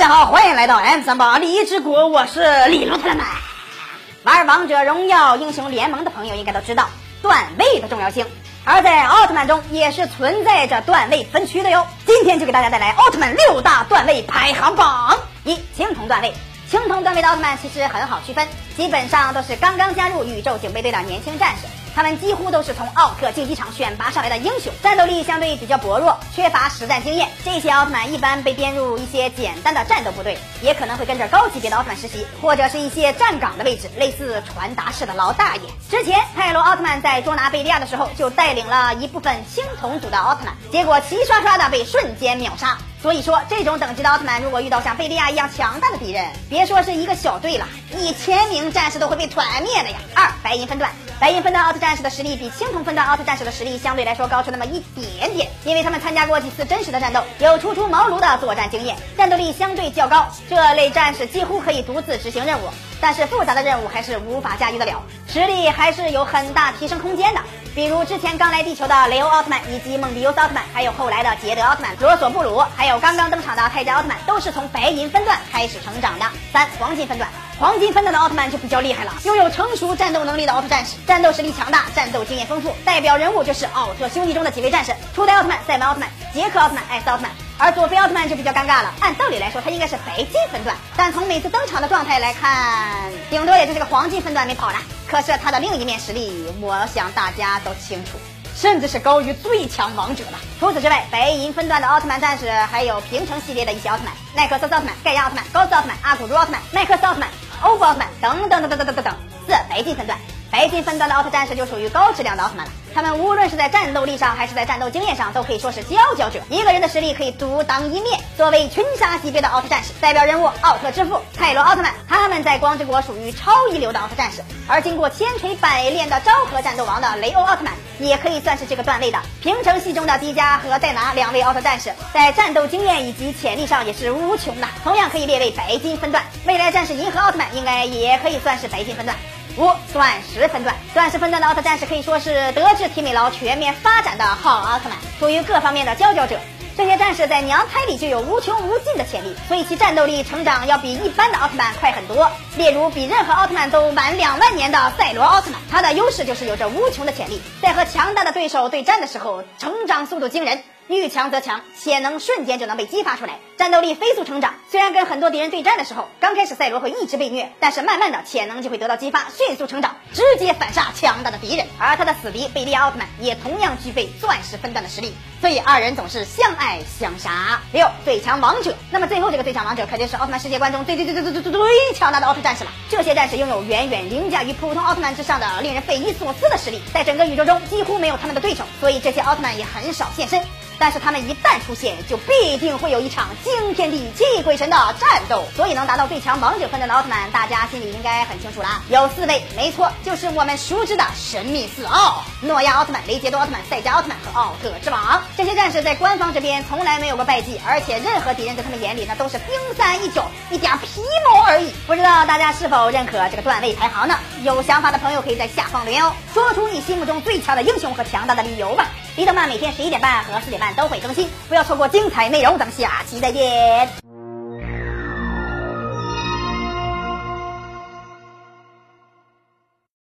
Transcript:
大家好，欢迎来到 M 三八励志国，我是李奥特曼。玩王者荣耀英雄联盟的朋友应该都知道段位的重要性，而在奥特曼中也是存在着段位分区的哟。今天就给大家带来奥特曼六大段位排行榜。一青铜段位，青铜段位的奥特曼其实很好区分，基本上都是刚刚加入宇宙警备队的年轻战士。他们几乎都是从奥特竞技场选拔上来的英雄，战斗力相对比较薄弱，缺乏实战经验。这些奥特曼一般被编入一些简单的战斗部队，也可能会跟着高级别的奥特曼实习，或者是一些站岗的位置，类似传达室的老大爷。之前泰罗奥特曼在捉拿贝利亚的时候，就带领了一部分青铜组的奥特曼，结果齐刷刷的被瞬间秒杀。所以说，这种等级的奥特曼，如果遇到像贝利亚一样强大的敌人，别说是一个小队了，一千名战士都会被团灭的呀。二白银分段，白银分段奥特战士的实力比青铜分段奥特战士的实力相对来说高出那么一点点，因为他们参加过几次真实的战斗，有初出茅庐的作战经验，战斗力相对较高。这类战士几乎可以独自执行任务，但是复杂的任务还是无法驾驭得了，实力还是有很大提升空间的。比如之前刚来地球的雷欧奥特曼，以及梦比优斯奥特曼，还有后来的捷德奥特曼、罗索布鲁，还有刚刚登场的泰迦奥特曼，都是从白银分段开始成长的。三黄金分段，黄金分段的奥特曼就比较厉害了，拥有成熟战斗能力的奥特战士，战斗实力强大，战斗经验丰富，代表人物就是奥特兄弟中的几位战士：初代奥特曼、赛文奥特曼、杰克奥特曼、艾斯奥特曼。而佐菲奥特曼就比较尴尬了，按道理来说他应该是白金分段，但从每次登场的状态来看，顶多也就是个黄金分段没跑了。可是他的另一面实力，我想大家都清楚，甚至是高于最强王者的。除此之外，白银分段的奥特曼战士还有平成系列的一些奥特曼，奈克斯奥特曼、盖亚奥特曼、高斯奥特曼、阿古茹奥特曼、麦克斯奥特曼、欧布奥特曼等等等等等等等。四白金分段。白金分段的奥特战士就属于高质量的奥特曼了，他们无论是在战斗力上还是在战斗经验上，都可以说是佼佼者。一个人的实力可以独当一面。作为群杀级别的奥特战士，代表人物奥特之父泰罗奥特曼，他们在光之国属于超一流的奥特战士。而经过千锤百炼的昭和战斗王的雷欧奥特曼，也可以算是这个段位的。平成系中的迪迦和戴拿两位奥特战士，在战斗经验以及潜力上也是无穷的，同样可以列为白金分段。未来战士银河奥特曼应该也可以算是白金分段。五钻石分段，钻石分段的奥特战士可以说是德智体美劳全面发展的好奥特曼，属于各方面的佼佼者。这些战士在娘胎里就有无穷无尽的潜力，所以其战斗力成长要比一般的奥特曼快很多。例如，比任何奥特曼都晚两万年的赛罗奥特曼，他的优势就是有着无穷的潜力，在和强大的对手对战的时候，成长速度惊人。遇强则强，潜能瞬间就能被激发出来，战斗力飞速成长。虽然跟很多敌人对战的时候，刚开始赛罗会一直被虐，但是慢慢的潜能就会得到激发，迅速成长，直接反杀强大的敌人。而他的死敌贝利亚奥特曼也同样具备钻石分段的实力，所以二人总是相爱相杀。六最强王者，那么最后这个最强王者肯定是奥特曼世界观中最最最最最最最最强大的奥特战士了。这些战士拥有远远凌驾于普通奥特曼之上的令人匪夷所思的实力，在整个宇宙中几乎没有他们的对手，所以这些奥特曼也很少现身。但是他们一旦出现，就必定会有一场惊天地泣鬼神的战斗。所以能达到最强王者分段的奥特曼，大家心里应该很清楚了。有四位，没错，就是我们熟知的神秘四奥：诺亚奥特曼、雷杰多奥特曼、赛迦奥特曼和奥特之王。这些战士在官方这边从来没有过败绩，而且任何敌人在他们眼里那都是冰山一角，一点皮毛而已。不知道大家是否认可这个段位排行呢？有想法的朋友可以在下方留言哦，说出你心目中最强的英雄和强大的理由吧。李德曼每天十一点半和四点半都会更新，不要错过精彩内容。咱们下期再见。